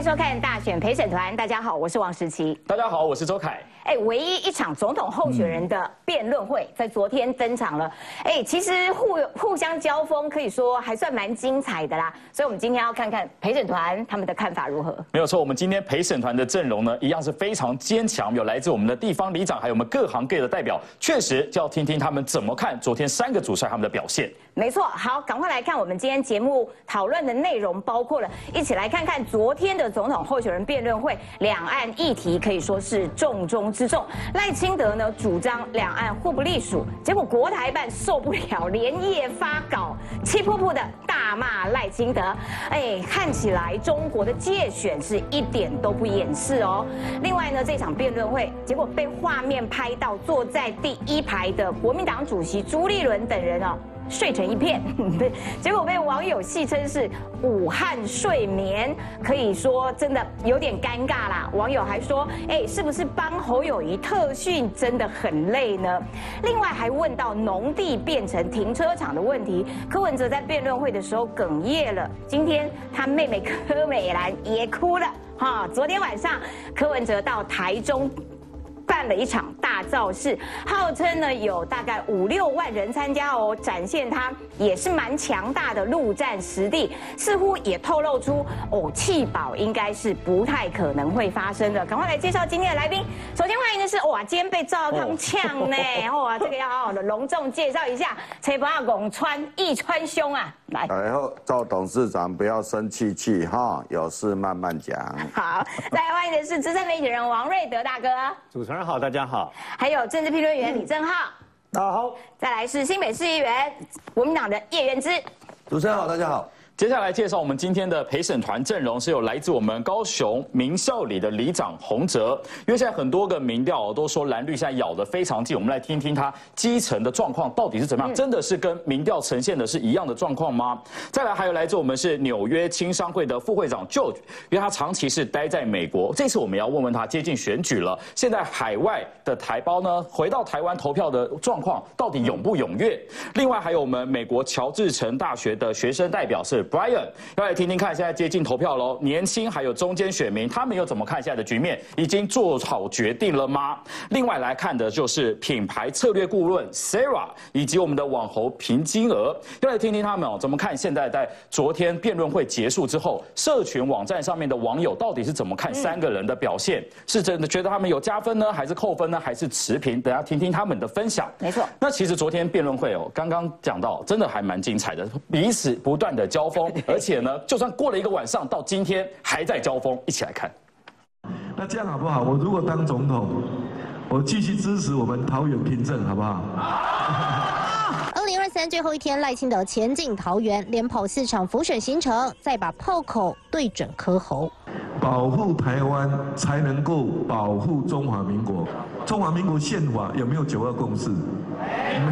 迎收看大选陪审团。大家好，我是王时琪。大家好，我是周凯。哎，唯一一场总统候选人的辩论会在昨天登场了。哎，其实互互相交锋，可以说还算蛮精彩的啦。所以，我们今天要看看陪审团他们的看法如何。没有错，我们今天陪审团的阵容呢，一样是非常坚强，有来自我们的地方里长，还有我们各行各业的代表。确实，就要听听他们怎么看昨天三个主帅他们的表现。没错，好，赶快来看我们今天节目讨论的内容，包括了一起来看看昨天的总统候选人辩论会，两岸议题可以说是重中之重。赖清德呢主张两岸互不隶属，结果国台办受不了，连夜发稿，气噗噗的大骂赖清德。哎，看起来中国的界选是一点都不掩饰哦。另外呢，这场辩论会结果被画面拍到坐在第一排的国民党主席朱立伦等人哦。睡成一片，对，结果被网友戏称是武汉睡眠，可以说真的有点尴尬啦。网友还说，哎，是不是帮侯友谊特训真的很累呢？另外还问到农地变成停车场的问题，柯文哲在辩论会的时候哽咽了。今天他妹妹柯美兰也哭了，哈，昨天晚上柯文哲到台中。办了一场大造势，号称呢有大概五六万人参加哦，展现他也是蛮强大的陆战实力，似乎也透露出哦弃保应该是不太可能会发生的。赶快来介绍今天的来宾，首先欢迎的是哇，今天被赵康呛呢，哇，这个要好好的隆重介绍一下，陈伯阿拱川一川兄啊，来，然后赵董事长不要生气气哈，有事慢慢讲。好，再来欢迎的是资深媒体人王瑞德大哥，主持人。好，大家好。还有政治评论员李正浩，大家好。再来是新北市议员国民党的叶元之，主持人好，大家好。接下来介绍我们今天的陪审团阵容，是有来自我们高雄民校里的里长洪哲。因为现在很多个民调都说蓝绿现在咬得非常近，我们来听听他基层的状况到底是怎么样，真的是跟民调呈现的是一样的状况吗？再来还有来自我们是纽约青商会的副会长 George，因为他长期是待在美国，这次我们要问问他接近选举了，现在海外的台胞呢回到台湾投票的状况到底踊不踊跃？另外还有我们美国乔治城大学的学生代表是。Brian，要来听听看，现在接近投票喽。年轻还有中间选民，他们又怎么看现在的局面？已经做好决定了吗？另外来看的就是品牌策略顾问 Sarah 以及我们的网红平金额，要来听听他们哦怎么看现在在昨天辩论会结束之后，社群网站上面的网友到底是怎么看三个人的表现？是真的觉得他们有加分呢，还是扣分呢，还是持平？等下听听他们的分享。没错。那其实昨天辩论会哦，刚刚讲到，真的还蛮精彩的，彼此不断的交锋。而且呢，就算过了一个晚上，到今天还在交锋，一起来看。那这样好不好？我如果当总统，我继续支持我们桃园凭证，好不好？二零二三最后一天，赖清德前进桃园，连跑四场浮选行程，再把炮口对准柯侯。保护台湾，才能够保护中华民国。中华民国宪法有没有九二共识？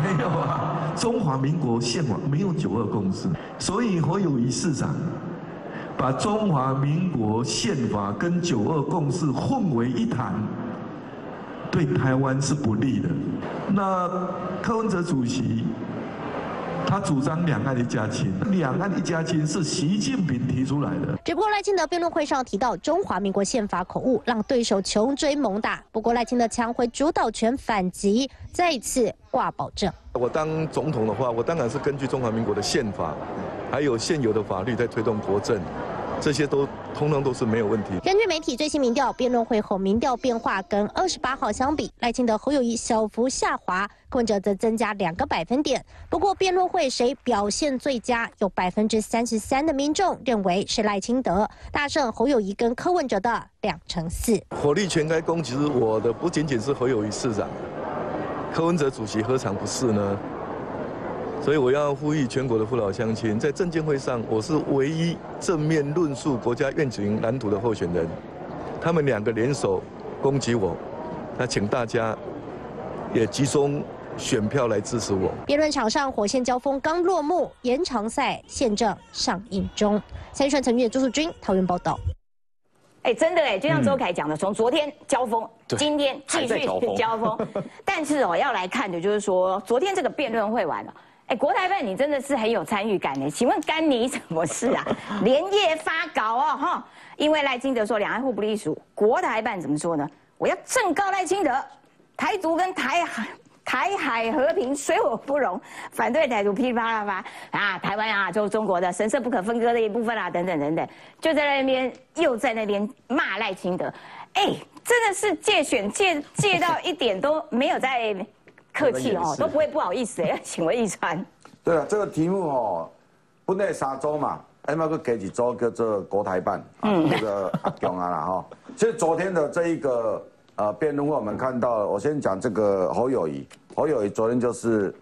没有啊。中华民国宪法没有九二共识，所以侯友谊市长把中华民国宪法跟九二共识混为一谈，对台湾是不利的。那柯文哲主席。他主张两岸一家亲，两岸一家亲是习近平提出来的。只不过赖清德辩论会上提到中华民国宪法口误，让对手穷追猛打。不过赖清德抢回主导权反击，再次挂保证。我当总统的话，我当然是根据中华民国的宪法，还有现有的法律在推动国政。这些都通通都是没有问题。根据媒体最新民调，辩论会后民调变化跟二十八号相比，赖清德侯友谊小幅下滑，柯文哲则增加两个百分点。不过辩论会谁表现最佳，有百分之三十三的民众认为是赖清德大胜侯友谊跟柯文哲的两成四。火力全开攻，其实我的不仅仅是侯友谊市长，柯文哲主席何尝不是呢？所以我要呼吁全国的父老乡亲，在证监会上，我是唯一正面论述国家愿景蓝图的候选人。他们两个联手攻击我，那请大家也集中选票来支持我。辩论场上火线交锋刚落幕，延长赛现正上映中。参选陈月朱树军桃园报道。哎，真的哎，就像周凯讲的，从昨天交锋，今天继续交锋。但是哦，要来看的就是说，昨天这个辩论会完了。哎，国台办你真的是很有参与感呢，请问干你什么事啊？连夜发稿哦，哈，因为赖清德说两岸互不隶属，国台办怎么说呢？我要正告赖清德，台独跟台海。台海和平水火不容，反对台独噼里啪啦啪啊，台湾啊，就中国的神圣不可分割的一部分啊，等等等等，就在那边又在那边骂赖清德，哎，真的是借选借借到一点都没有在客气哦，都不会不好意思哎，请问一川。对啊，这个题目哦，不内沙州嘛，哎，那个给几州叫做国台办，嗯，这个阿强啊啦哈，其实昨天的这一个。呃，辩论会我们看到，我先讲这个侯友谊。侯友谊昨天就是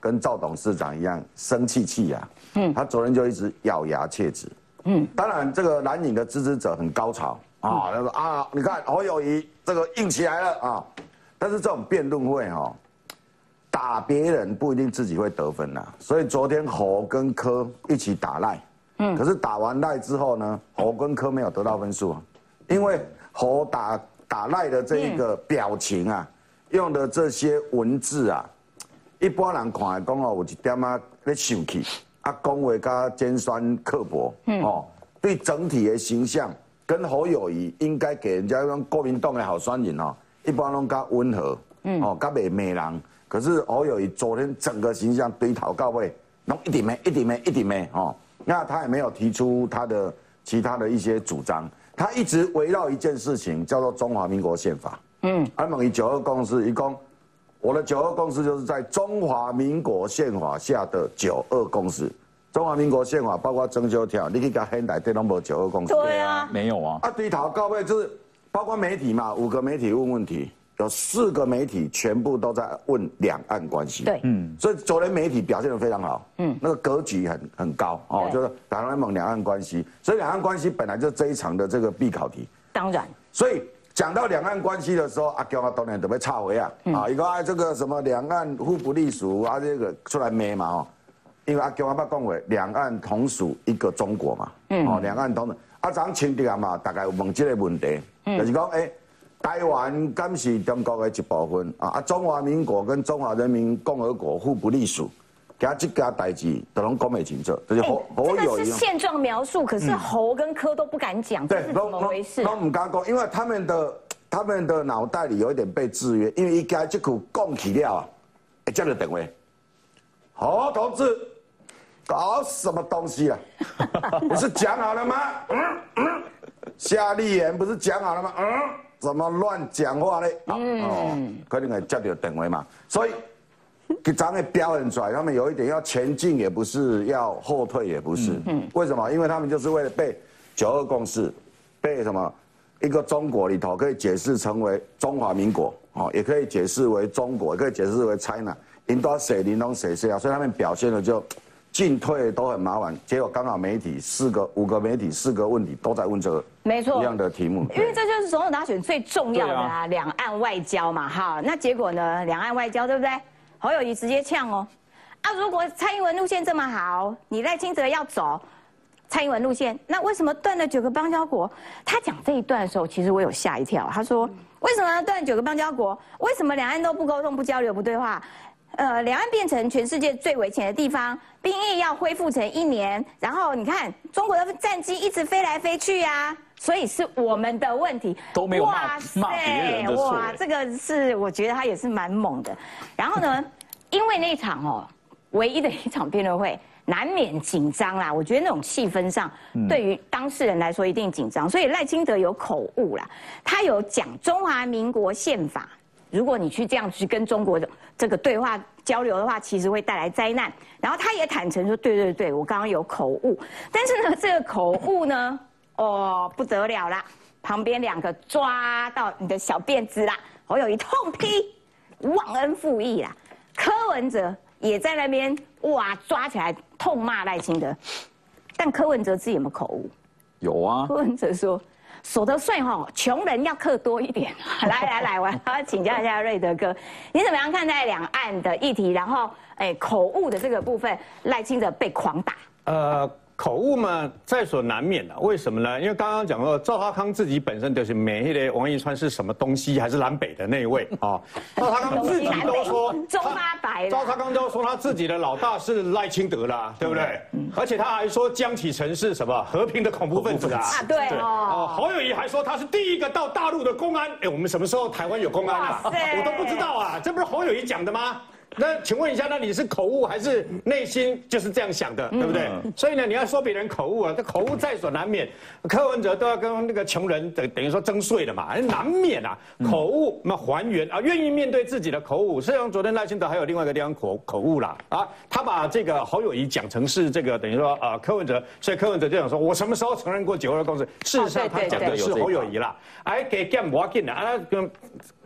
跟赵董事长一样生气气呀，嗯，他昨天就一直咬牙切齿，嗯，当然这个蓝营的支持者很高潮啊，他说啊，你看侯友谊这个硬起来了啊，但是这种辩论会哈，打别人不一定自己会得分呐，所以昨天侯跟柯一起打赖，嗯，可是打完赖之后呢，侯跟柯没有得到分数啊，因为侯打。打赖的这一个表情啊，用的这些文字啊，一般人看来讲哦，有一点啊咧生气，啊，讲话加尖酸刻薄，嗯。哦，对整体的形象跟侯友谊应该给人家一种国民党的好酸人哦，一般拢加温和，嗯。哦，加美美人，可是侯友谊昨天整个形象堆讨告位，弄一点没，一点没，一点没，哦，那他也没有提出他的其他的一些主张。他一直围绕一件事情，叫做中华民国宪法。嗯，安蒙以九二共识，一共我的九二共识就是在中华民国宪法下的九二共识。中华民国宪法包括征修条，你可以讲现代对拢无九二共识。对啊，没有啊。啊，对头告位就是包括媒体嘛，五个媒体问问题。有四个媒体全部都在问两岸关系，对，嗯，所以昨天媒体表现的非常好，嗯，那个格局很很高。哦，就是台湾蒙两岸关系，所以两岸关系本来就这一场的这个必考题，当然，所以讲到两岸关系的时候，阿强啊当然都被插回啊，啊，一个啊这个什么两岸互不隶属啊这个出来咩嘛哦，因为阿强阿爸讲过，两岸同属一个中国嘛，嗯，哦，两岸同属，啊，咱前天嘛大概有问这个问题，就是讲哎。台湾敢是中国的一部分啊！啊，中华民国跟中华人民共和国互不隶属，加这家代志都拢讲袂清楚，就是侯侯友谊。是现状描述，可是侯跟柯都不敢讲，这是怎么回事？都唔敢讲，因为他们的他们的脑袋里有一点被制约，因为一家这股讲起了啊，叫你等位，侯同志搞什么东西啊？不是讲好了吗？嗯嗯，夏立言不是讲好了吗？嗯。怎么乱讲话嘞？哦，可能会接到电话嘛。所以，给咱们表现出来，他们有一点要前进也不是，要后退也不是。嗯，为什么？因为他们就是为了被九二共识，被什么一个中国里头可以解释成为中华民国，哦，也可以解释为中国，也可以解释为 China，引导谁领导谁是啊。所以他们表现的就。进退都很麻烦，结果刚好媒体四个、五个媒体四个问题都在问这个没错一样的题目，因为这就是总统大选最重要的啊，两岸外交嘛，哈，那结果呢，两岸外交对不对？侯友谊直接呛哦，啊，如果蔡英文路线这么好，你赖清德要走蔡英文路线，那为什么断了九个邦交国？他讲这一段的时候，其实我有吓一跳，他说为什么要断九个邦交国？为什么两岸都不沟通、不交流、不对话？呃，两岸变成全世界最危险的地方，兵役要恢复成一年，然后你看中国的战机一直飞来飞去啊，所以是我们的问题。都没有骂骂别人的错。哇，这个是我觉得他也是蛮猛的。然后呢，因为那场哦，唯一的一场辩论会，难免紧张啦。我觉得那种气氛上，对于当事人来说一定紧张，所以赖清德有口误啦，他有讲中华民国宪法。如果你去这样去跟中国的这个对话交流的话，其实会带来灾难。然后他也坦诚说：“对对对，我刚刚有口误。”但是呢，这个口误呢，哦不得了啦！旁边两个抓到你的小辫子啦，我有一痛批，忘恩负义啦。柯文哲也在那边哇，抓起来痛骂赖清德。但柯文哲自己有没有口误？有啊。柯文哲说。所得税哈，穷人要课多一点。来来来，我要请教一下瑞德哥，你怎么样看待两岸的议题？然后，哎，口误的这个部分，赖清德被狂打。呃。口误嘛，在所难免的。为什么呢？因为刚刚讲到赵少康自己本身就是美的王一川是什么东西，还是南北的那一位啊？赵少康自己都说 中发白赵少康都说他自己的老大是赖清德啦，对不对？而且他还说江启臣是什么和平的恐怖分子啊？啊，对哦，哦，侯友谊还说他是第一个到大陆的公安。哎，我们什么时候台湾有公安啊？我都不知道啊，这不是侯友谊讲的吗？那请问一下，那你是口误还是内心就是这样想的，对不对？所以呢，你要说别人口误啊，这口误在所难免。柯文哲都要跟那个穷人等等于说征税了嘛，难免啊，口误那还原啊，愿意面对自己的口误。实际上，昨天赖清德还有另外一个地方口口误啦啊，他把这个侯友谊讲成是这个等于说啊柯文哲，所以柯文哲就想说，我什么时候承认过九二共识？事实上，他讲的是侯友谊啦，哎，给 gam 我进的啊，跟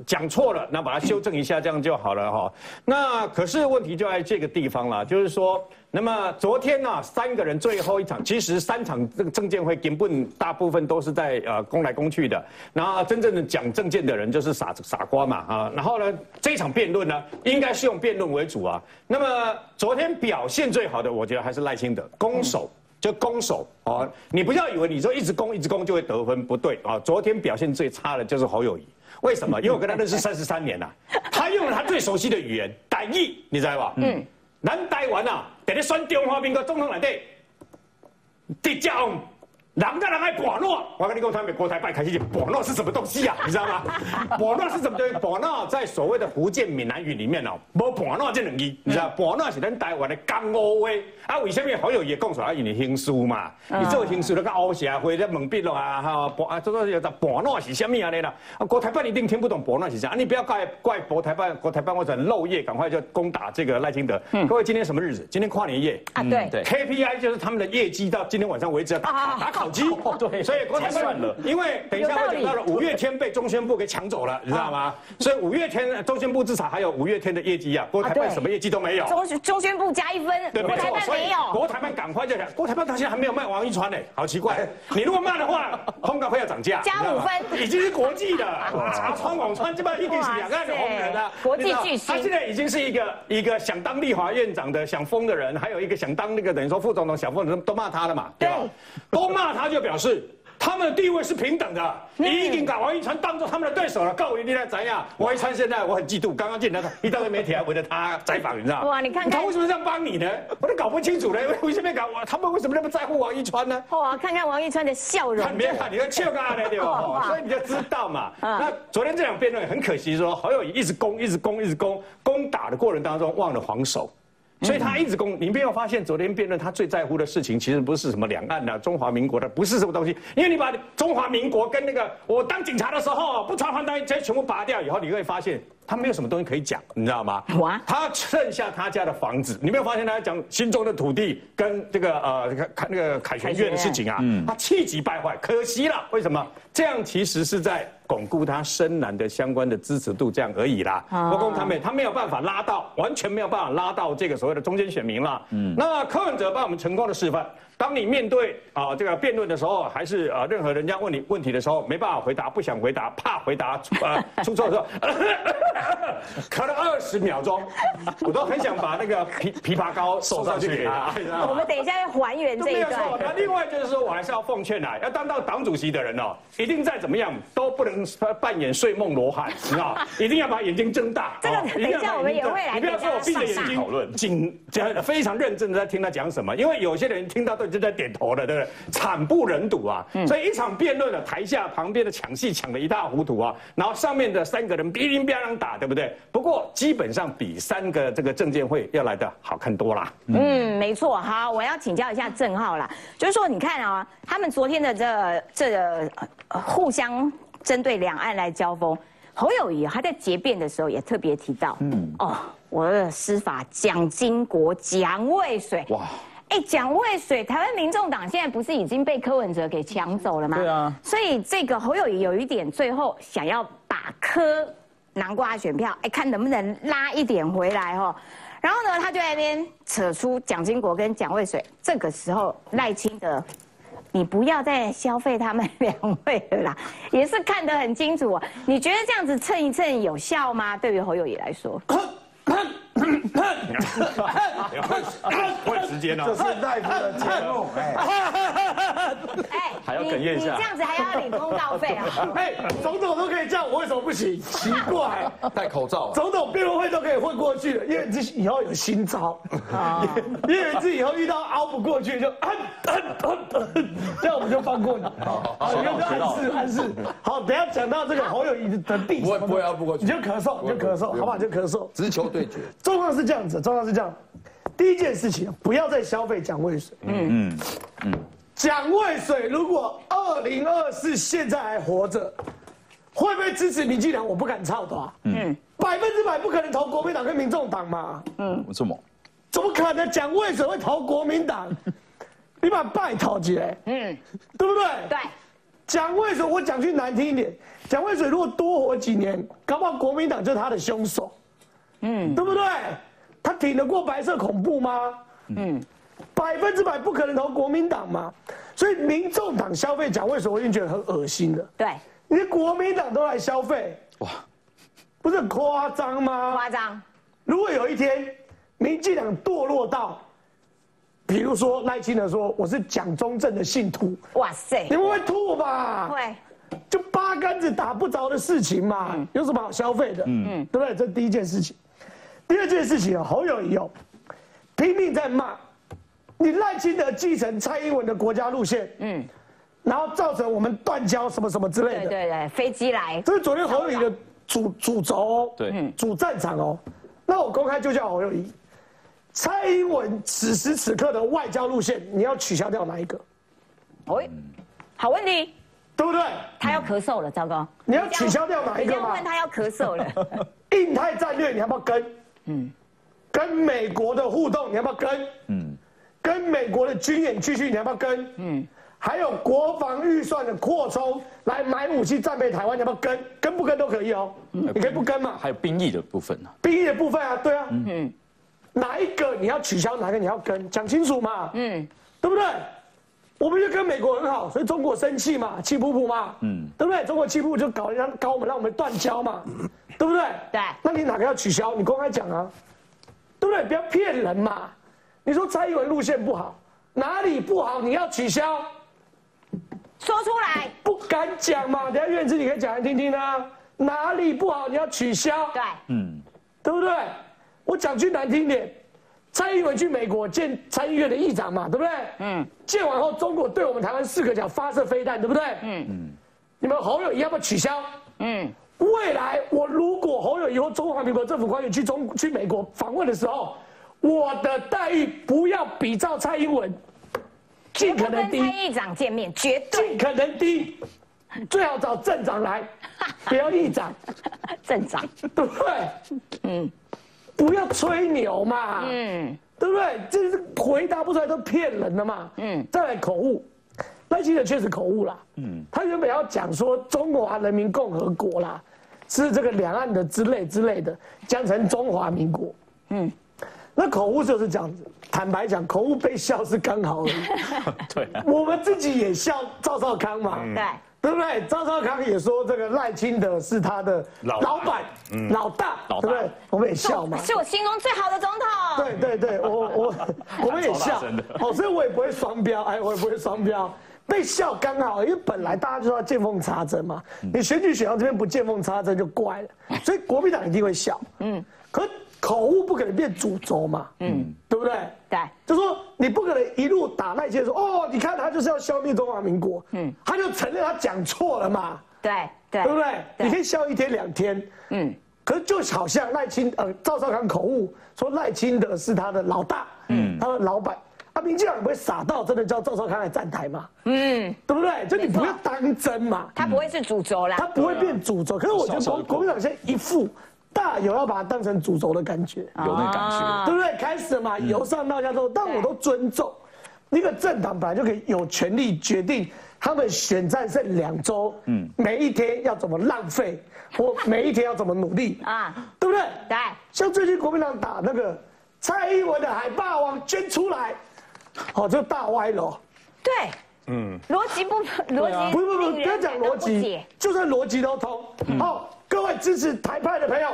讲错了，那把它修正一下，这样就好了哈。那可是问题就在这个地方了，就是说，那么昨天呢、三个人最后一场，其实三场这个证监会根本大部分都是在呃攻来攻去的，然后真正的讲证件的人就是傻傻瓜嘛啊。然后呢，这一场辩论呢，应该是用辩论为主啊。那么昨天表现最好的，我觉得还是赖清德攻守。就攻守哦，你不要以为你说一直攻一直攻就会得分，不对啊！昨天表现最差的就是侯友谊，为什么？因为我跟他认识三十三年了，他用了他最熟悉的语言台语，你知道吧？嗯，咱台湾啊，伫咧选中华民国总统内底，直接用人跟人爱博诺，我跟你讲，他们国台办开始讲博诺是什么东西啊？你知道吗？博诺是什么东西？博诺在所谓的福建闽南语里面哦，无博诺这两字，你知道？博诺是咱台湾的江乌话，啊，为什么好友也讲出来？因为兴书嘛，你做兴书那个乌社会在蒙蔽了啊，哈，博啊，这个叫博诺是什么啊？你啦，啊，国台办一定听不懂博诺是啥，啊，你不要怪怪国台办，国台办或者漏夜，赶快就攻打这个赖清德。各位，今天什么日子？今天跨年夜。啊，对，对 KPI 就是他们的业绩到今天晚上为止要打啊打烤鸡，对。所以国台结算了因为等一下会讲到了五月天被中宣部给抢走了，你知道吗？所以五月天中宣部至少还有五月天的业绩啊，国台啊对办什么业绩都没有。中中宣部加一分，对，国台办所以没有。国台办赶快就讲，国台办到现在还没有卖王一川呢，好奇怪。你如果卖的话，通告会要涨价，加五分。已经是国际的，茶川、网川，基本上一定是两岸的红人啊，国际巨星。他现在已经是一个一个想当立法院长的想疯的人，还有一个想当那个等于说副总统想疯的人，都骂他了嘛，对吧？都骂他就表示。他们的地位是平等的，你已经把王一川当做他们的对手了。告诉你来怎样？王一川现在我很嫉妒，刚刚进来的一大堆媒体还围着他采访，你知道吗？哇你看看他为什么这样帮你呢？我都搞不清楚呢，为什么搞我？他们为什么那么在乎王一川呢？哇，看看王一川的笑容看，没看你要笑干呢对吧？所以你就知道嘛。嗯那昨天这场辩论很可惜，说侯友谊一直攻，一直攻，一直攻，攻打的过程当中忘了防守。所以他一直攻，你没有发现昨天辩论他最在乎的事情，其实不是什么两岸的、中华民国的，不是什么东西，因为你把中华民国跟那个我当警察的时候不穿防弹衣，直接全部拔掉以后，你会发现他没有什么东西可以讲，你知道吗？哇他剩下他家的房子，你没有发现他在讲心中的土地跟这个呃看那个凯旋院的事情啊？他气急败坏，可惜了，为什么？这样其实是在巩固他深蓝的相关的支持度，这样而已啦。不过他没他没有办法拉到，完全没有办法拉到这个所谓的中间选民了。嗯，那柯文哲帮我们成功的示范。当你面对啊、这个辩论的时候，还是啊、任何人家问你问题的时候，没办法回答，不想回答，怕回答出呃 出错的时候，咳了二十秒钟，我都很想把那个枇枇杷膏送上去给他。我们等一下要还原这一都没有错。那。另外就是说，我还是要奉劝啊，要当到党主席的人哦，一定再怎么样都不能扮演睡梦罗汉，你知道吗？一定要把眼睛睁大。这个哦等一下我们也会来你不要说我闭着眼睛讨论紧这非常认真的在听他讲什么，因为有些人听到都就在点头了，对不对？惨不忍睹啊！嗯所以一场辩论的台下旁边的抢戏抢得一塌糊涂啊，然后上面的三个人哔哩哔啷打，对不对？不过基本上比三个这个证监会要来的好看多啦。嗯，没错。好，我要请教一下郑浩啦，就是说，你看啊，他们昨天的这这个呃互相针对两岸来交锋，侯友谊他在结辩的时候也特别提到，嗯，哦，我的司法蒋经国、蒋渭水，哇。哎，蒋渭水，台湾民众党现在不是已经被柯文哲给抢走了吗？对啊所以这个侯友谊有一点，最后想要把柯南瓜选票，哎，看能不能拉一点回来哦。然后呢，他就在那边扯出蒋经国跟蒋渭水。这个时候，赖清德，你不要再消费他们两位了啦，也是看得很清楚、哦。你觉得这样子蹭一蹭有效吗？对于侯友谊来说，换时间这哦。是大夫的节目，哎，哎，还要你哽咽一下这样子还要领通告费啊？哎，总统都可以这样，我为什么不行？奇怪，戴口罩啊，总统辩论会都可以混过去了，因为这以后有新招，因为这以后遇到熬不过去就这样我们就放过你。好，你就暗示暗示。好，等下讲到这个侯友谊的地，不会不会熬不过去你就咳嗽，你就咳嗽，好不好？就咳嗽。直球对决，状况是这样子，状况是这样。第一件事情，不要再消费蒋渭水。嗯嗯嗯。蒋渭水如果二零二四现在还活着，会不会支持民进党？我不敢操的啊。嗯。百分之百不可能投国民党跟民众党嘛。这么怎么可能蒋渭水会投国民党？你把拜投起来，嗯，对不对？对，蒋渭水，我讲句难听一点，蒋渭水如果多活几年，搞不好国民党就是他的凶手，嗯，对不对？他挺得过白色恐怖吗？嗯，百分之百不可能投国民党嘛。所以民众党消费蒋渭水，我已经觉得很恶心的。对，你国民党都来消费，哇，不是很夸张吗？夸张，如果有一天民进党堕落到，比如说赖清德说我是蒋中正的信徒，哇塞你，们会吐吧？会，就八竿子打不着的事情嘛，有什么好消费的？嗯，对不对？这第一件事情。第二件事情啊，侯友谊哦，拼命在骂你赖清德继承蔡英文的国家路线，嗯，然后造成我们断交什么什么之类的。对对对，飞机来，这是昨天侯友谊的主主轴哦，对主战场哦。那我公开就叫侯友谊，蔡英文此时此刻的外交路线，你要取消掉哪一个？喂，好问题，对不对？他要咳嗽了，糟糕，你要取消掉哪一个吗你要问？他要咳嗽了，印太战略你要不要跟？嗯，跟美国的互动你要不要跟？嗯，跟美国的军演继续你要不要跟？嗯，还有国防预算的扩充来买武器战备台湾你要不要跟？跟不跟都可以哦，你可以不跟嘛。还有兵役的部分呢？兵役的部分啊，对啊，嗯，哪一个你要取消，哪一个你要跟，讲清楚嘛，嗯，对不对？我们就跟美国很好，所以中国生气嘛，气噗噗嘛，嗯，对不对？中国气噗噗就搞让搞我们，让我们断交嘛，对不对？对那你哪个要取消？你公开讲啊，对不对？不要骗人嘛。你说蔡英文路线不好，哪里不好？你要取消，说出来，不敢讲嘛。等一下院子你可以讲来听听啊，哪里不好你要取消，对，嗯，对不对？我讲句难听点，蔡英文去美国见参议院的议长嘛，对不对？嗯。见完后，中国对我们台湾四个角发射飞弹，对不对？嗯嗯。你们侯友谊要不要取消？嗯，未来我如果侯友谊或中华民国政府官员去中去美国访问的时候，我的待遇不要比照蔡英文，尽可能低不跟蔡，议长见面，绝对。尽可能低，最好找镇长来，不要议长。镇长，对不对？嗯，不要吹牛嘛，嗯，对不对？这是回答不出来都骗人的嘛，嗯。再来口误，赖清德确实口误啦，嗯，他原本要讲说中华人民共和国啦，是这个两岸的之类之类的，讲成中华民国，嗯。那口误就是这样子，坦白讲，口误被笑是刚好而已。对啊，我们自己也笑赵少康嘛，对，对不对？赵少康也说这个赖清德是他的老老板、老大，老大对不对？我们也笑嘛。是我心中最好的总统，对对对，我我我们也笑 哦，所以我也不会双标，哎，我也不会双标。被笑刚好，因为本来大家就要见缝插针嘛，你选举选到这边不见缝插针就怪了，所以国民党一定会笑，嗯，可口误不可能变主轴嘛，嗯，对不对？对，就说你不可能一路打赖清德说，哦，你看他就是要消灭中华民国，嗯，他就承认他讲错了嘛，对对。对不对？你可以笑一天两天，嗯，可是就好像赖清呃赵少康口误说赖清德是他的老大，嗯，他的老板，啊，民进党不会傻到真的叫赵少康来站台嘛，嗯，对不对？就你不要当真嘛，他不会是主轴啦他，不会变主轴。可是我觉得国国民党现在一副大有要把它当成主轴的感觉，有那感觉。对不对？开始嘛，由上到下都，但我都尊重。一个政党本来就可以有权利决定他们选战剩两周，嗯，每一天要怎么浪费，或每一天要怎么努力啊，啊，对不对？对，像最近国民党打那个蔡英文的海霸王捐出来，哦，这大歪了。对，嗯，逻辑不逻辑，不是不是不是，不要讲逻辑，就算逻辑都通。好，各位支持台派的朋友，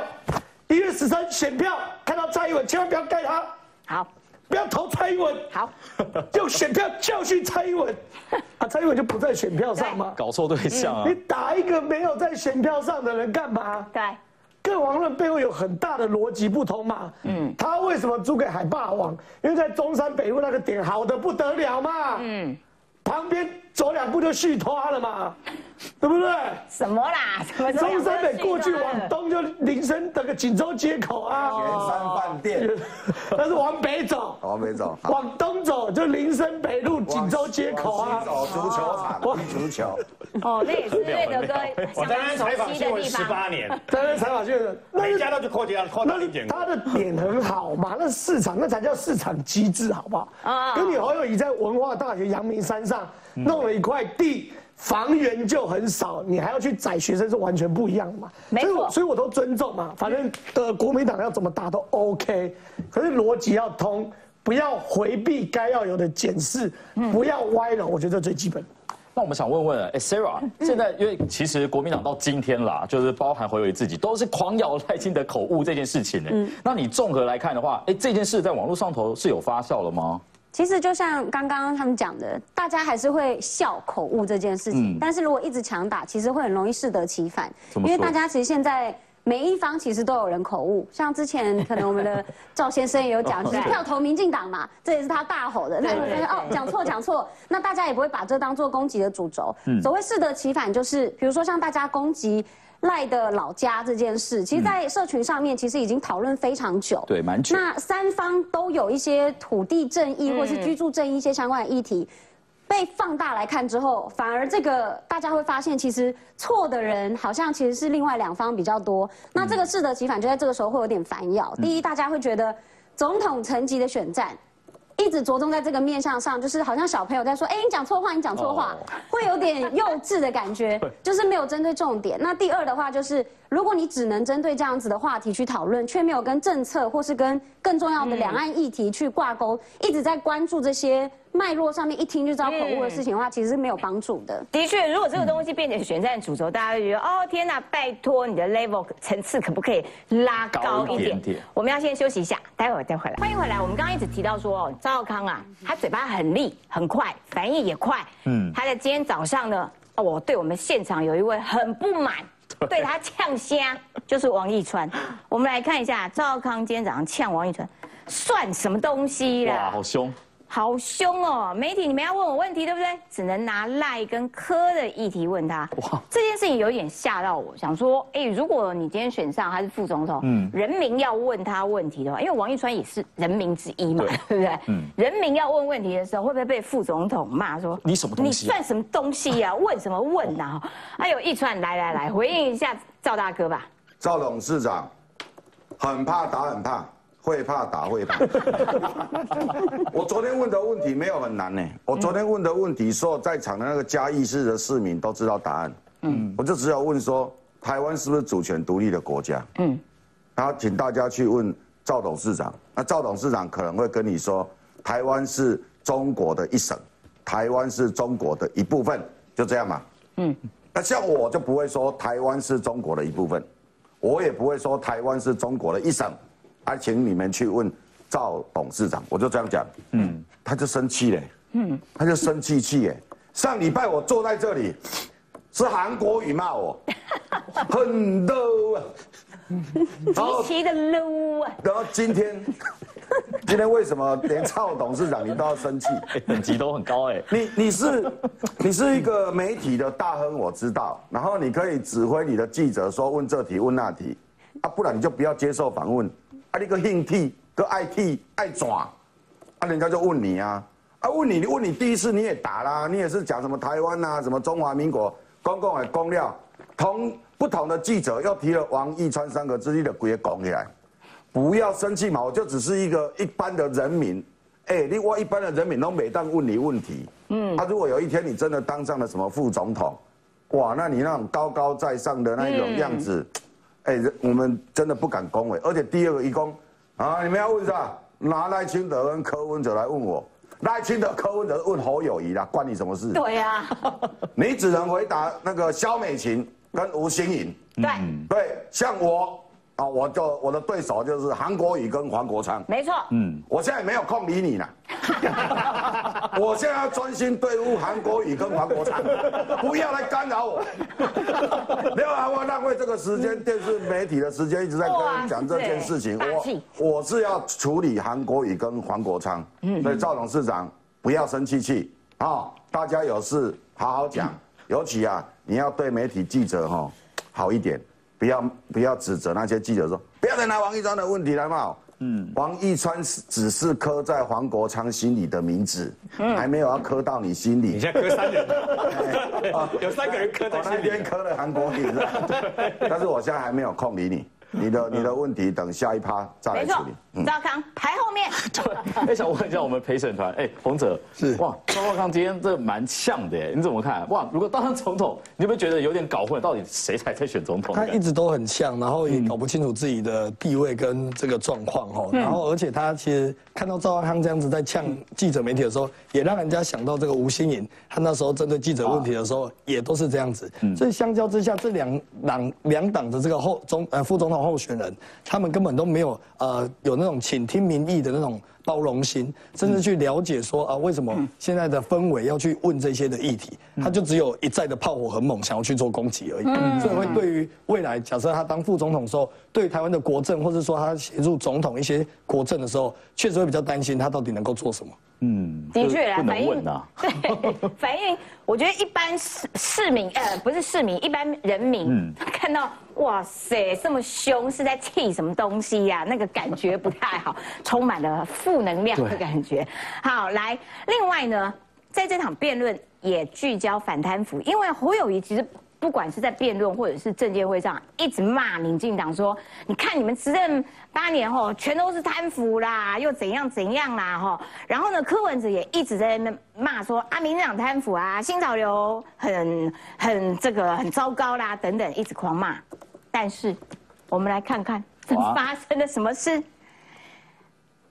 一月十三选票看到到蔡英文，千万不要盖他，好，不要投蔡英文，好，用选票教训蔡英文，啊，蔡英文就不在选票上吗？搞错对象啊。你！打一个没有在选票上的人干嘛？对，各王论背后有很大的逻辑不同嘛。嗯，他为什么租给海霸王？因为在中山北路那个点好的不得了嘛。嗯，旁边走两步就续拖了嘛，对不对？什么啦？什么中山北过去往东就林森那个锦州街口啊，圆山饭店，但是往北走，往北走，往东走就林森北路锦州街口啊足球场，踢足球。哦，那也是瑞德哥我在那采访悉新闻十的地方。八年，在那采访去的，那家都去扩家扩大那里点。他的点很好嘛，那市场那才叫市场机制，好不好？啊跟你侯友谊在文化大学阳明山上弄了一块地，房源就很少，你还要去宰学生是完全不一样的嘛。没错所以我所以我都尊重嘛，反正的国民党要怎么打都 OK，可是逻辑要通，不要回避该要有的检视，不要歪了，我觉得这最基本。那我们想问问，哎，Sarah，现在因为其实国民党到今天啦，就是包含侯友自己，都是狂咬赖清德口误这件事情呢。那你综合来看的话，哎，这件事在网络上头是有发酵了吗？其实就像刚刚他们讲的，大家还是会笑口误这件事情，嗯但是如果一直强打，其实会很容易适得其反。因为大家其实现在每一方其实都有人口误，像之前可能我们的赵先生也有讲，就是票投民进党嘛，这也是他大吼的。那对对对哦，讲错讲错，那大家也不会把这当做攻击的主轴。嗯所谓适得其反，就是比如说像大家攻击。赖的老家这件事，其实，在社群上面其实已经讨论非常久。对蛮久那三方都有一些土地正义或是居住正义一些相关的议题。被放大来看之后，反而这个大家会发现，其实错的人好像其实是另外两方比较多。那这个适得其反，就在这个时候会有点烦扰。第一，大家会觉得总统层级的选战。一直着重在这个面向上，就是好像小朋友在说：“哎，你讲错话，你讲错话。”会有点幼稚的感觉，就是没有针对重点。那第二的话，就是如果你只能针对这样子的话题去讨论，却没有跟政策或是跟更重要的两岸议题去挂钩，一直在关注这些脉络上面，一听就知道口误的事情的话，其实是没有帮助的。的确，如果这个东西变成选战主轴，大家会觉得哦天哪，拜托你的 level 层次可不可以拉高一点？一点点我们要先休息一下，待会儿再回来。欢迎回来。我们刚刚一直提到说，哦，赵少康啊，他嘴巴很利，很快，反应也快。嗯，他在今天早上呢，哦，对我们现场有一位很不满，对他呛虾，就是王一川。我们来看一下赵康今天早上呛王一川，算什么东西啦？哇，好凶！好凶哦！媒体，你们要问我问题，对不对？只能拿赖跟柯的议题问他。哇，这件事情有点吓到我，想说，哎，如果你今天选上他是副总统，嗯，人民要问他问题的话，因为王一川也是人民之一嘛，对不对？嗯，人民要问问题的时候，会不会被副总统骂说你什么东西啊你算什么东西呀、问什么问呐、啊？哎呦，一川，来来来，回应一下赵大哥吧。赵董事长很怕打，很怕，会怕打会怕。我昨天问的问题没有很难呢，我昨天问的问题，所有在场的那个嘉义市的市民都知道答案。嗯，我就只有问说，台湾是不是主权独立的国家？嗯，然后请大家去问赵董事长，那赵董事长可能会跟你说，台湾是中国的一省，台湾是中国的一部分，就这样嘛。嗯，那像我就不会说台湾是中国的一部分。我也不会说台湾是中国的一省，啊，请你们去问赵董事长，我就这样讲，嗯，他就生气嘞，嗯，他就生气气耶。上礼拜我坐在这里，是韩国语骂我，很 low 啊，极其的 low 啊！然后今天，今天为什么连赵董事长你都要生气？哎，等级都很高哎。你你是你是一个媒体的大亨，我知道。然后你可以指挥你的记者说问这题问那题，啊，不然你就不要接受访问。啊，你个硬替个爱替爱爪，啊，人家就问你啊，啊问你，你问你第一次你也打啦，你也是讲什么台湾呐、什么中华民国，公共的公料，同不同的记者又提了王义川三个字，你就直接讲起来。不要生气嘛，我就只是一个一般的人民。哎、你我一般的人民都每当问你问题，嗯，啊，如果有一天你真的当上了什么副总统，哇，那你那种高高在上的那一种样子，哎、欸我们真的不敢恭维。而且第二个一公啊，你们要问啥？拿赖清德跟柯文哲来问我，赖清德、柯文哲问侯友谊啦，关你什么事？对呀、你只能回答那个肖美琴跟吴欣颖。对，对，像我啊，我就我的对手就是韩国瑜跟黄国昌。没错，嗯，我现在没有空理你了，我现在要专心对付韩国瑜跟黄国昌，不要来干扰我。没有啊，我浪费这个时间，电视媒体的时间一直在跟人讲这件事情。我我是要处理韩国瑜跟黄国昌，所以赵董事长不要生气气。啊，大家有事好好讲，尤其啊，你要对媒体记者哈好一点，不要不要指责那些记者说，不要再拿王一川的问题来骂。嗯，王一川只是刻在黄国昌心里的名字，还没有要刻到你心里。你现在刻三人，有三个人刻在心里。那边刻了韩国瑜，但是我现在还没有空理你。你的你的问题等下一趴再来处理。赵康排后面。对，哎，想问一下我们陪审团，哎，洪哲是哇，赵少康今天这蛮像的，你怎么看？哇，如果当上总统，你有没有觉得有点搞混？到底谁才在选总统？他一直都很像，然后也搞不清楚自己的地位跟这个状况哈。然后而且他其实看到赵少康这样子在呛记者媒体的时候，也让人家想到这个吴新颖，他那时候针对记者问题的时候也都是这样子。所以相较之下，这两党两党的这个后总呃副总统。候选人，他们根本都没有呃有那那种倾听民意的那种包容心，甚至去了解说啊为什么现在的氛围要去问这些的议题，他就只有一再的炮火很猛，想要去做攻击而已。所以会对于未来假设他当副总统的时候，对台湾的国政，或者说他协助总统一些国政的时候，确实会比较担心他到底能够做什么。嗯，的确啊，反 映对反应，我觉得一般市市民呃不是市民，一般人民 看到哇塞这么凶，是在气什么东西呀？那个感觉不太好，充满了负负能量的感觉。好，来，另外呢，在这场辩论也聚焦反贪腐，因为侯友谊其实。不管是在辩论或者是政见会上，一直骂民进党说：“你看你们执政八年后，全都是贪腐啦，又怎样怎样啦，哈。”然后呢，柯文哲也一直在那骂说：“啊，民进党贪腐啊，新潮流很很这个很糟糕啦，等等，一直狂骂。”但是，我们来看看这发生了什么事。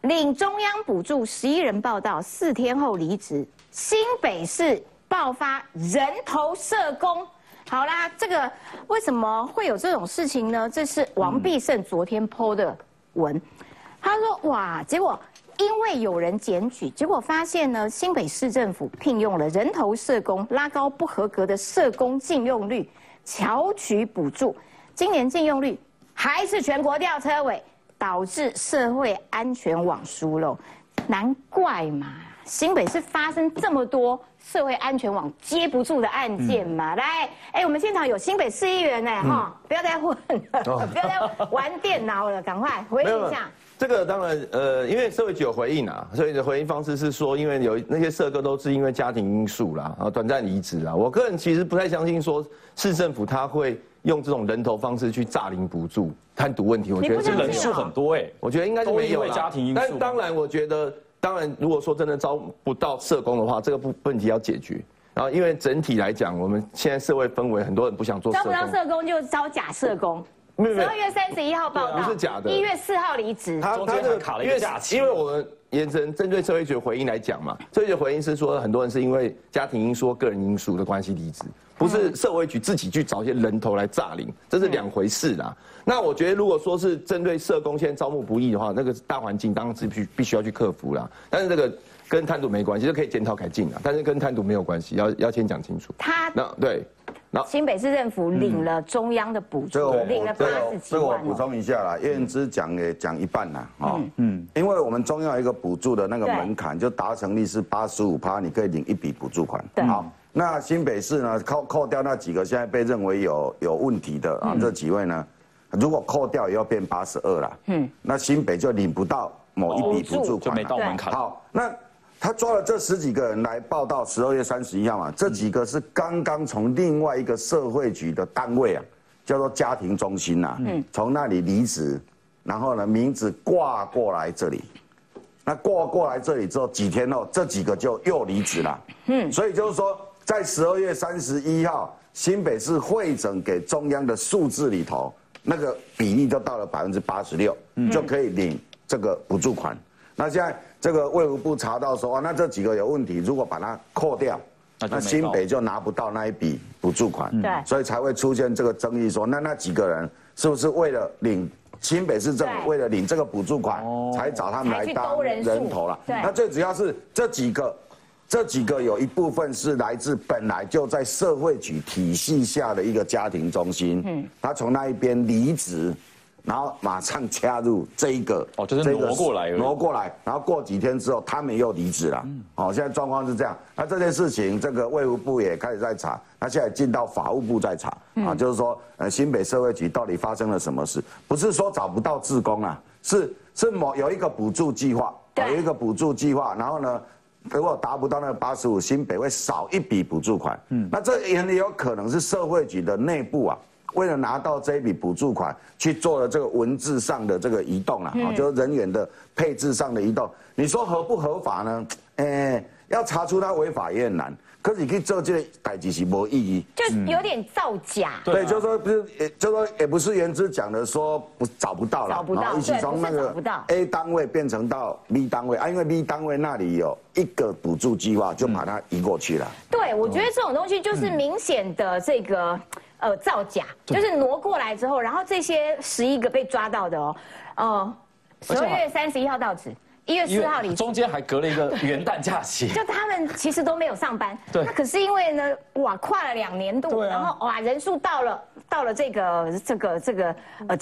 领中央补助十一人报道，四天后离职。新北市爆发人头社工。好啦，这个为什么会有这种事情呢？这是王必胜昨天 PO 的文，他说哇，结果因为有人检举，结果发现呢，新北市政府聘用了人头社工，拉高不合格的社工禁用率，巧取补助，今年禁用率还是全国吊车尾，导致社会安全网疏漏，难怪嘛。新北是发生这么多社会安全网接不住的案件嘛？来，哎，我们现场有新北市议员呢，哈，不要再混了，不要再玩电脑了，赶快回应一下。这个当然，呃，因为社会局有回应啊，所以的回应方式是说，因为有那些社工都是因为家庭因素啦，啊短暂离职啦。我个人其实不太相信说市政府他会用这种人头方式去诈领补助贪渎问题。我觉得这人数很多哎，我觉得应该是没有家庭因素。但当然，我觉得。当然，如果说真的招不到社工的话，这个不问题要解决。然后，因为整体来讲，我们现在社会氛围，很多人不想做。招不到社工就招假社工。十二月三十一号报道，不是假的。一月四号离职。他他这个卡了一个假期。因为我们严成针对社会局回应来讲嘛，社会局回应是说，很多人是因为家庭因素、个人因素的关系离职。不是社会局自己去找一些人头来诈领，这是两回事啦。那我觉得，如果说是针对社工现在招募不易的话，那个大环境当然是必必须要去克服啦。但是这个跟贪渎没关系，就可以检讨改进啦。但是跟贪渎没有关系，要要先讲清楚。他那对，那新北市政府领了中央的补助，领了八十几万。这我补充一下啦，燕之讲也讲一半啦，哈，嗯，因为我们中央一个补助的那个门槛就达成率是八十五趴，你可以领一笔补助款，好。那新北市呢？扣扣掉那几个现在被认为有有问题的啊，这几位呢，如果扣掉也要变八十二了。嗯，那新北就领不到某一笔补助款，就没到门槛。好，那他抓了这十几个人来报到，十二月三十一号嘛，这几个是刚刚从另外一个社会局的单位啊，叫做家庭中心呐，嗯，从那里离职，然后呢名字挂过来这里，那挂过来这里之后几天后，这几个就又离职了。嗯，所以就是说。在十二月三十一号，新北市会诊给中央的数字里头，那个比例都到了百分之八十六，就可以领这个补助款。那现在这个卫福部查到说，啊，那这几个有问题，如果把它扣掉，那新北就拿不到那一笔补助款。对，所以才会出现这个争议，说那那几个人是不是为了领新北市政府为了领这个补助款，才找他们来当人头了。对那最主要是这几个，这几个有一部分是来自本来就在社会局体系下的一个家庭中心，嗯，他从那一边离职。然后马上加入这一个哦就是挪过来挪过来，然后过几天之后，他们又离职了。哦，现在状况是这样。那这件事情，这个卫福部也开始在查，他现在进到法务部在查啊，就是说，呃，新北社会局到底发生了什么事？不是说找不到志工啊，是是某有一个补助计划，有一个补助计划，然后呢，如果达不到那个八十五，新北会少一笔补助款。嗯，那这也有可能是社会局的内部啊。为了拿到这一笔补助款，去做了这个文字上的这个移动啊，啊，就是人员的配置上的移动。你说合不合法呢？诶，要查出他违法也很难。可是你可以做这个代志是没意义。就有点造假。对，就是说不是，也就是说也不是原之讲的说不找不到了，找不到然后一起从那不是找不到。个 A 单位变成到 B 单位啊，因为 B 单位那里有一个补助计划，就把它移过去了。对，我觉得这种东西就是明显的这个呃造假，就是挪过来之后，然后这些十一个被抓到的哦，呃，十二月三十一号到职，一月因四号离职。为中间还隔了一个元旦假期，就他们其实都没有上班，对那可是因为呢，哇，跨了两年度，啊然后哇，人数到了到了这个这个这个呃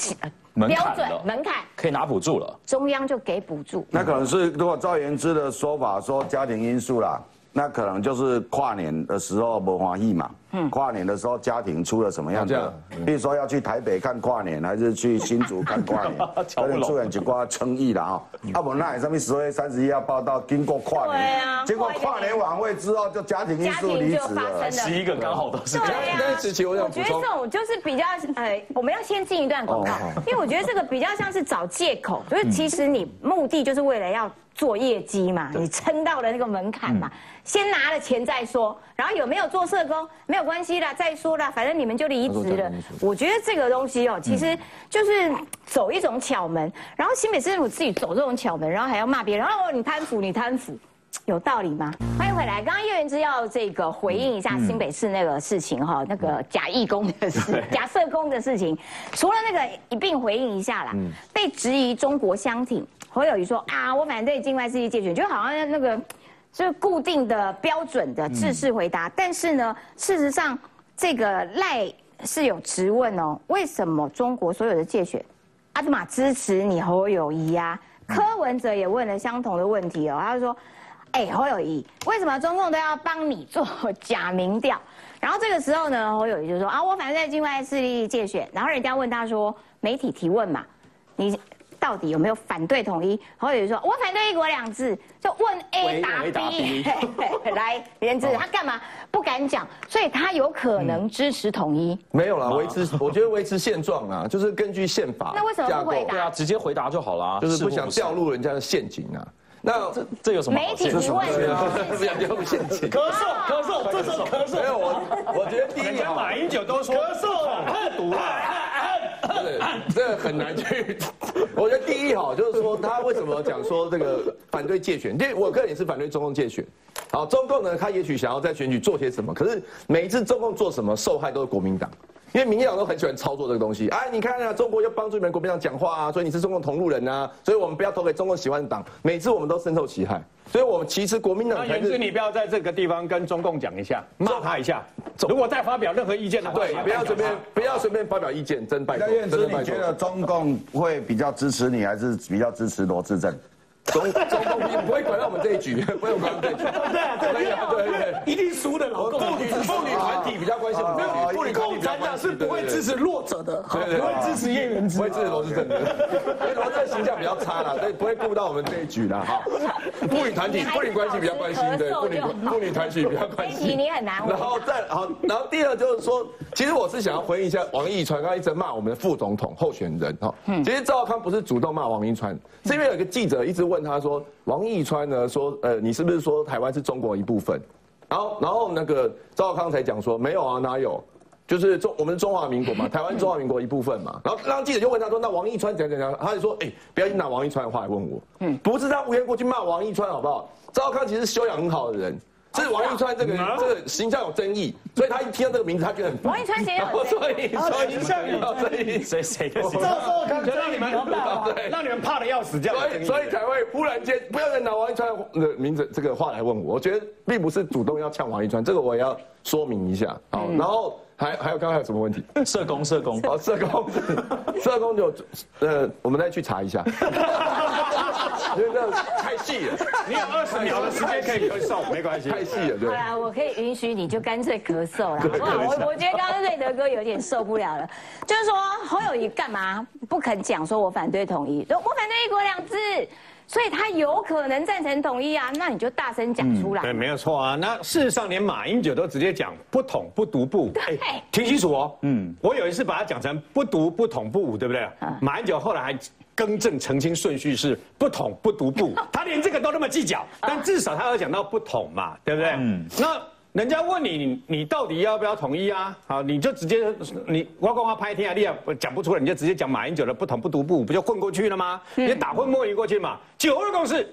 门槛标准了门槛，可以拿补助了。中央就给补助。那可能是如果赵元之的说法说家庭因素啦，那可能就是跨年的时候不欢喜嘛。嗯，跨年的时候家庭出了什么样的？比如说要去台北看跨年，还是去新竹看跨年，可能出现一挂争议了哈。啊不，那也上面十二月三十一号报道，经过跨对年啊，经过跨年晚会之后，就家庭因素离职了。生。十一个刚好都是这样。对呀、但是其实我想觉得这种就是比较呃，我们要先进一段广告，因为我觉得这个比较像是找借口，就是其实你目的就是为了要做业绩嘛，你撑到了那个门槛嘛，先拿了钱再说，然后有没有做社工？没有关系啦，再说啦，反正你们就离职了。我觉得这个东西哦，其实就是走一种巧门，然后新北市政府自己走这种巧门，然后还要骂别人，哦，你贪腐，你贪腐。有道理吗？欢迎回来。刚刚叶元之要这个回应一下新北市那个事情哈，那个假义工的事、假社工的事情，除了那个一并回应一下啦。被质疑中国相挺，侯友谊说啊，我反对境外势力借选，就好像那个就是固定的标准的制式回答。但是呢，事实上这个赖是有质问哦，为什么中国所有的界选，阿德玛支持你侯友谊呀、柯文哲也问了相同的问题哦，他就说。哎，侯友谊，为什么中共都要帮你做假民调？然后这个时候呢，侯友谊就说啊，我反正在境外势力界选。然后人家问他说，媒体提问嘛，你到底有没有反对统一？然后有人说，我反对一国两制，就问 A 答 A 答 B。来，连志，他干嘛不敢讲？所以他有可能支持统一。没有啦，维持，我觉得维持现状啊，就是根据宪法那为什么不回答对啊，直接回答就好了。就是不想掉入人家的陷阱啊。那这这有什么好媒体限制提问对啊，是不要掉入陷阱。咳嗽咳嗽，这时候咳嗽。没有我，我觉得第一 哈家马英九都说咳嗽很毒啊，对，这个很难去。我觉得第一哈，就是说他为什么讲说这个反对借选？因为我个人也是反对中共借选。好，中共呢，他也许想要在选举做些什么，可是每一次中共做什么，受害都是国民党。因为民进党都很喜欢操作这个东西，哎，你看啊，中国又帮助你们国民党讲话啊，所以你是中共同路人啊，所以我们不要投给中共喜欢的党，每次我们都深受其害，所以我们其实国民党才那袁志，是你不要在这个地方跟中共讲一下，骂他一下。如果再发表任何意见的话，对，不要随便不要随便发表意见，真拜托那，院真的拜托之你觉。得中共会比较支持你，还是比较支持罗志正？中中共不不会管到我们这一局，不会管到我们这一局。对啊对对啊对对对。一定输的老共。妇女妇女团体比较关心我们妇女团体共产党是，不会支持弱者的，对对对不会支持叶元之不。会支持罗志正的，因为罗志正形象比较差啦，对，不会顾到我们这一局啦。哈，妇女团体妇女关系比较关心，对，妇女妇女团体比较关心。你很难然后再好，然后第二就是说，其实我是想要回应一下王一川刚刚一直骂我们的副总统候选人哈。其实赵康不是主动骂王一川，是因为有一个记者一直问他说，王一川呢说，呃，你是不是说台湾是中国一部分？然后然后那个赵少康才讲说，没有啊，哪有？就是中我们是中华民国嘛，台湾中华民国一部分嘛。然后让记者就问他说，那王一川讲讲讲，他就说，哎，不要拿王一川的话来问我，嗯，不是他无缘过去骂王一川好不好？赵少康其实修养很好的人。是王一川这个这个形象有争议，所以他一听到这个名字，他觉得很王一川形象有争议所以所以形象有争议，谁谁的形到象？时候看就让你们让你们怕的要死，这样所以所以才会忽然间不要再拿王一川的名字这个话来问我，我觉得并不是主动要呛王一川，这个我也要说明一下。好，然后还还有刚刚还有什么问题？社工社工，哦，社工，社工就呃，我们再去查一下，太细了，你有二十秒的时间可以咳嗽，没关系。太细了，对好。啦，我可以允许你就干脆咳嗽了，好不好？我我觉得刚刚瑞德哥有点受不了了，就是说侯友谊干嘛不肯讲说我反对统一，我反对一国两制，所以他有可能赞成统一啊，那你就大声讲出来。对，没有错啊。那事实上，连马英九都直接讲不统不独不武。对听清楚哦。嗯，我有一次把它讲成不独不统不武，对不对？马英九后来还更正澄清顺序是不统不独步，他连这个都那么计较，但至少他要讲到不统嘛，对不对？嗯。那人家问你，你你到底要不要统一啊？好，你就直接你挖光挖拍天啊，你也讲不出来，你就直接讲马英九的不统不独步，不就混过去了吗？你打混摸鱼过去嘛。九二共识。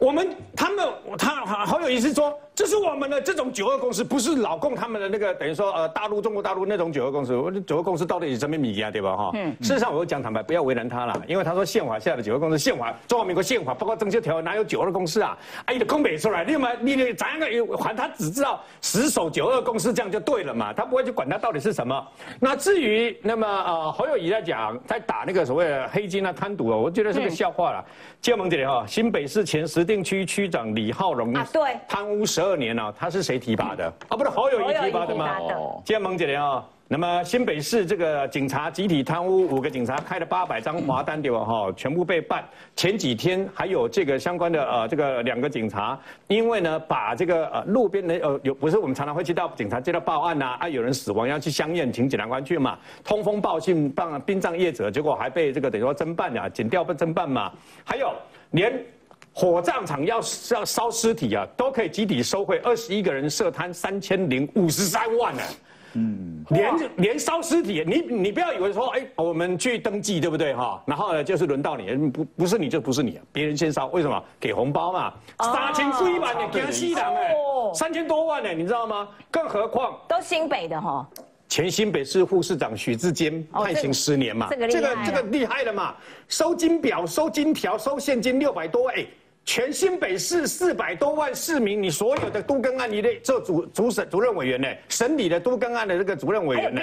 我们他们他好好有意思说，这是我们的这种九二共识，不是老共他们的那个等于说呃大陆中国大陆那种九二共识。我的九二共识到底是什么米啊，对吧哈？嗯。事实上，我讲坦白，不要为难他了，因为他说宪法下的九二共识，宪法中华民国宪法包括政协条文哪有九二共识啊？哎，你的空北出来，另外你 你怎样个还他只知道死守九二共识这样就对了嘛？他不会去管他到底是什么。那至于那么呃侯友谊在讲在打那个所谓的黑金啊贪渎啊，我觉得是个笑话了。建盟这里哈，新北市前石碇区区长李浩荣啊对贪污十二年了，他是谁提拔的？啊，不是侯友谊提拔的吗？哦建盟姐啊。那么新北市这个警察集体贪污，五个警察开了八百张罚单对吧？哈，全部被办。前几天还有这个相关的呃，这个两个警察，因为呢把这个呃路边的呃有不是我们常常会接到警察接到报案呐，啊有人死亡要去相验，请检察官去嘛，通风报信办殡葬业者，结果还被这个等于说侦办啊，检调不侦办嘛，还有连。火葬场要要烧尸体啊，都可以集体收贿，二十一个人设摊三千零五十三万呢。嗯，连连烧尸体，你你不要以为说，哎，我们去登记对不对哈？然后呢，就是轮到你，不不是你就不是你，别人先烧，为什么？给红包嘛，三千一万你给西人哎，三千多万呢，你知道吗？更何况都新北的哈，前新北市副市长许志坚判刑十年嘛，这个这个这个厉害了嘛，收金表、收金条、收现金六百多，哎。全新北市四百多万市民，你所有的都更案，你得做主主审主任委员呢，审理的都更案的这个主任委员呢，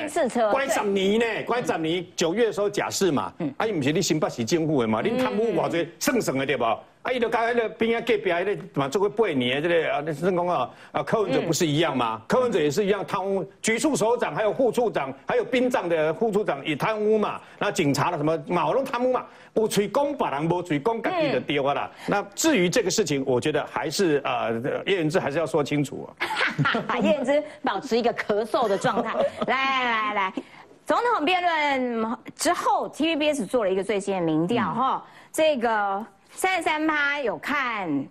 关十年呢，关十年，九月的时候假释嘛，啊，伊不是你新北市政府的嘛，你贪污偌济，省省的对不？啊，伊就跟迄个边啊隔壁迄个嘛做过八年的这个啊，那是讲啊啊柯文哲不是一样吗？柯文哲也是一样贪污，局处首长还有副处长，还有殡葬的副处长也贪污嘛，那警察的什么马龙贪污嘛，有嘴讲别人，无嘴讲自己的丢啊啦。那至于这个事情，我觉得还是呃叶元之还是要说清楚啊。叶元之保持一个咳嗽的状态，来来来来，总统辩论之后，TVBS 做了一个最新的民调哈，这个。三十三趴有看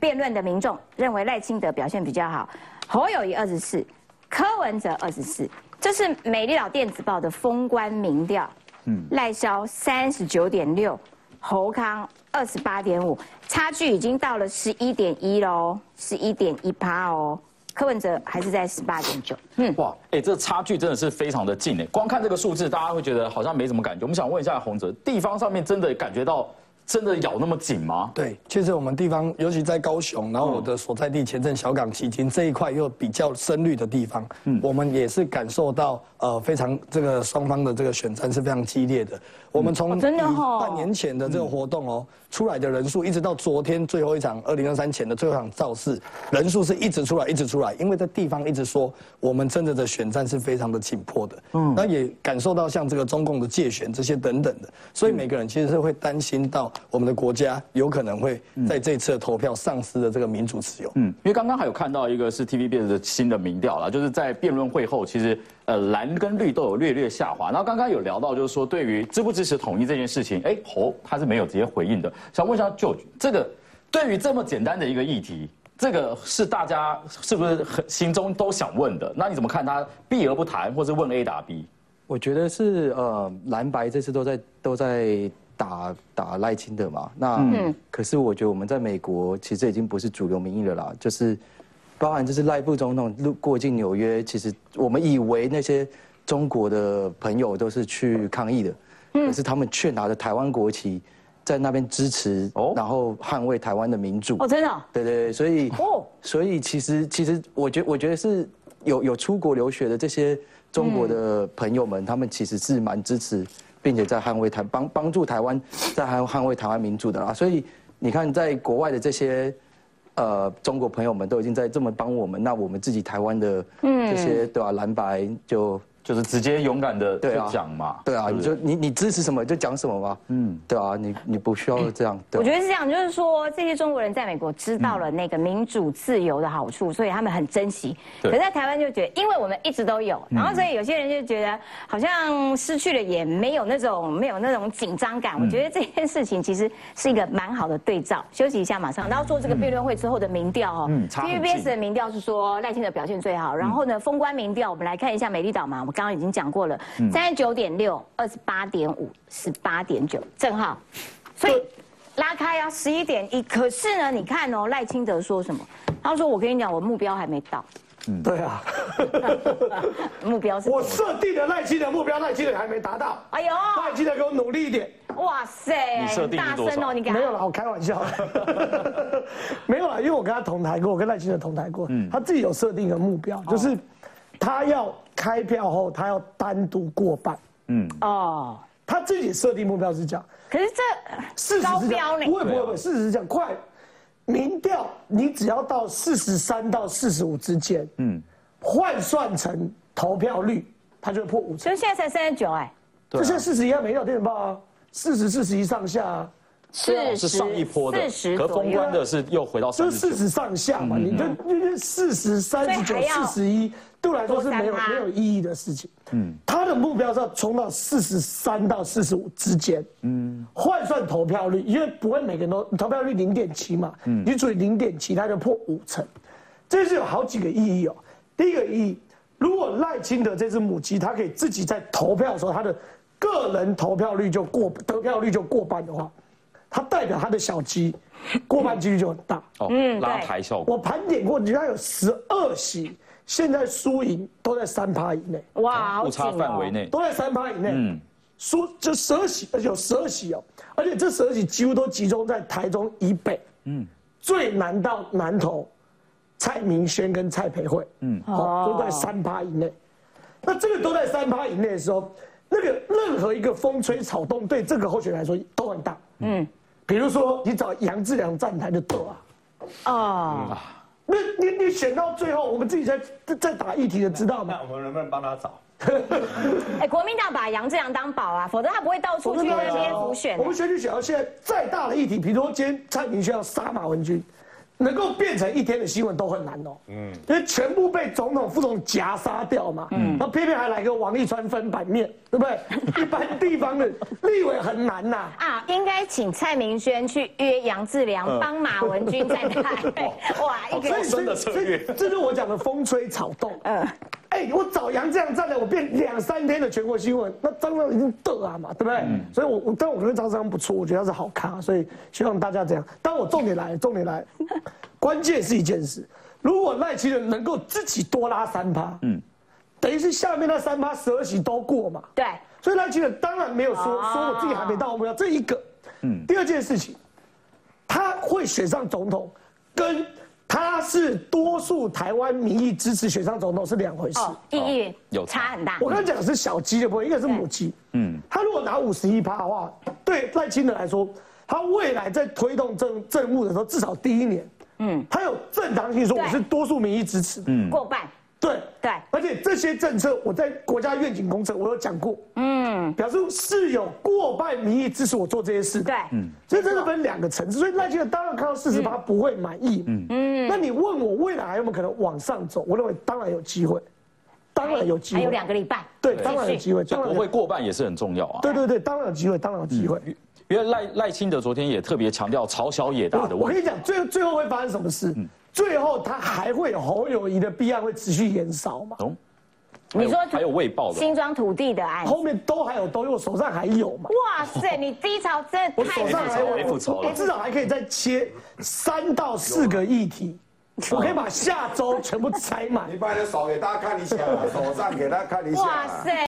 辩论的民众认为赖清德表现比较好，侯友谊二十四，柯文哲二十四，这是美丽岛电子报的封关民调。嗯，赖萧三十九点六，侯康二十八点五，差距已经到了十一点一喽，十一点一趴哦。柯文哲还是在十八点九。嗯，哇，哎，这差距真的是非常的近哎，光看这个数字，大家会觉得好像没什么感觉。我们想问一下洪哲，地方上面真的感觉到？真的咬那么紧吗？对，确实我们地方，尤其在高雄，然后我的所在地前镇小港旗津这一块又比较深绿的地方，嗯，我们也是感受到呃非常这个双方的这个选战是非常激烈的。我们从真的半年前的这个活动哦，出来的人数一直到昨天最后一场二零二三前的最后一场造势，人数是一直出来一直出来，因为在地方一直说我们真的的选战是非常的紧迫的，嗯，那也感受到像这个中共的借选这些等等的，所以每个人其实是会担心到我们的国家有可能会在这次的投票丧失了这个民主自由，嗯，因为刚刚还有看到一个是 TVB 的新的民调啦，就是在辩论会后其实。呃，蓝跟绿都有略略下滑。然后刚刚有聊到，就是说对于支不支持统一这件事情，哎，侯他是没有直接回应的。想问一下舅，这个对于这么简单的一个议题，这个是大家是不是很心中都想问的？那你怎么看他避而不谈，或是问 A 打 B？我觉得是呃，蓝白这次都在都在。打打赖清德嘛。那可是我觉得我们在美国其实已经不是主流民意了啦，就是包含就是赖副总统路过境纽约，其实我们以为那些中国的朋友都是去抗议的，可是他们却拿着台湾国旗在那边支持，然后捍卫台湾的民主。哦，真的哦？对对对，所以哦，所以其实其实我觉我觉得是有有出国留学的这些中国的朋友们，他们其实是蛮支持，并且在捍卫台帮帮助台湾在捍捍卫台湾民主的啦。所以你看，在国外的这些呃中国朋友们都已经在这么帮我们，那我们自己台湾的这些对吧、蓝白就。就是直接勇敢的对啊就讲嘛。对啊，你就你你支持什么就讲什么嘛，嗯，对啊，你你不需要这样，对啊我觉得是这样，就是说这些中国人在美国知道了那个民主自由的好处，所以他们很珍惜。对可是在台湾就觉得，因为我们一直都有，然后所以有些人就觉得好像失去了也没有那种没有那种紧张感。我觉得这件事情其实是一个蛮好的对照。休息一下，马上。然后做这个辩论会之后的民调哦嗯差。TVBS 的民调是说赖清德表现最好，然后呢，封关民调我们来看一下美丽岛嘛，我们刚刚已经讲过了，三十九点六、二十八点五、十八点九，正好。所以拉开啊，十一点一。可是呢，你看哦，赖清德说什么？他说：“我跟你讲，我目标还没到，嗯对啊，目标是我设定的赖清德目标，赖清德还没达到。哎呦，赖清德给我努力一点。哇塞，你设定多少大声哦，你看没有啦，我开玩笑，没有啦，因为我跟他同台过，我跟赖清德同台过，嗯他自己有设定一个目标，就是他要开票后，他要单独过半。嗯。哦。他自己设定目标是这样，可是这事实高是这样。标呢？不会不会不会，事实是这样，快，民调你只要到四十三到四十五之间，嗯，换算成投票率，他就会破五成。所。以现在才三十九哎，这现在四十一还没有电报啊，四十四十一上下啊，四哦是上一波的，四十可左右。封关的是又回到就是四十九。十上下嘛，你就就是四十三十九四十一，对我来说是没有没有意义的事情。嗯，他的目标是要冲到四十三到四十五之间。嗯，换算投票率，因为不会每个人都投票率零点七嘛，嗯你除以零点七，他就破五成，这是有好几个意义哦。第一个意义，如果赖清德这只母鸡，它可以自己在投票的时候，它的个人投票率就过得票率就过半的话，它代表它的小鸡过半几率就很大。哦，拉抬效果。我盘点过，人家有十二席，现在输赢都在三趴以内，哇，好误差。范围内。都在三趴以内。嗯输就十二席，有十二席哦，而且这十二席几乎都集中在台中以北。嗯，最南到南投，蔡明轩跟蔡培慧，嗯，哦，都在三趴以内。那这个都在三趴以内的时候，那个任何一个风吹草动，对这个候选人来说都很大。嗯，比如说你找杨志良站台就对啊。哦，那你你选到最后，我们自己在在打议题的，知道吗？那我们能不能帮他找？哎，国民党把杨志良当宝啊，否则他不会到处去那边补选我。们选举选到现在再大的议题，比如说今天蔡明轩要杀马文君，能够变成一天的新闻都很难哦。嗯，因为全部被总统、副总统夹杀掉嘛。嗯，那偏偏还来个王立川分版面，对不对？一般地方的立委很难呐。啊，应该请蔡明轩去约杨志良帮马文君站台。哇，一个真的策略，这是我讲的风吹草动。嗯，哎，我找杨这样站台，我变两三天的全国新闻，那张张已经得啊嘛，对不对？所以我，我，但我跟张张不错，我觉得他是好咖，所以希望大家这样。但我重点来，重点来，关键是一件事，如果赖清德能够自己多拉三趴，嗯，等于是下面那三趴十二席都过嘛。对，所以赖清德当然没有说说我自己还没到目标，这一个。嗯，第二件事情，他会选上总统，跟他是多数台湾民意支持选上总统是两回事。哦，意义有差很大。我刚才讲的是小鸡的部分，一个是母鸡。嗯，他如果拿五十一趴的话，对赖清德来说，他未来在推动政政务的时候，至少第一年，嗯，他有正当性说我是多数民意支持。嗯，过半。对。对，而且这些政策我在国家愿景工程我有讲过，嗯，表示是有过半民意支持我做这些事。的，对，嗯，所以这是分两个层次，所以赖清德当然看到四十八不会满意，嗯。嗯，那你问我未来还有没有可能往上走？我认为当然有机会，当然有机会，还有两个礼拜，对，当然有机会，就国会过半也是很重要啊。对对对，当然有机会，当然有机会。因为赖赖清德昨天也特别强调朝小野大的问题。我跟你讲，最最后会发生什么事？最后他还会有侯友谊的弊案会持续延烧嘛？你说还有未报的，新庄土地的案子，后面都还有都，因为我手上还有嘛。哇塞，你低潮真的我太难手上还有我至少还可以再切三到四个议题，我可以把下周全部拆满你。把你的手给大家看一下，手上给大家看一下。哇塞！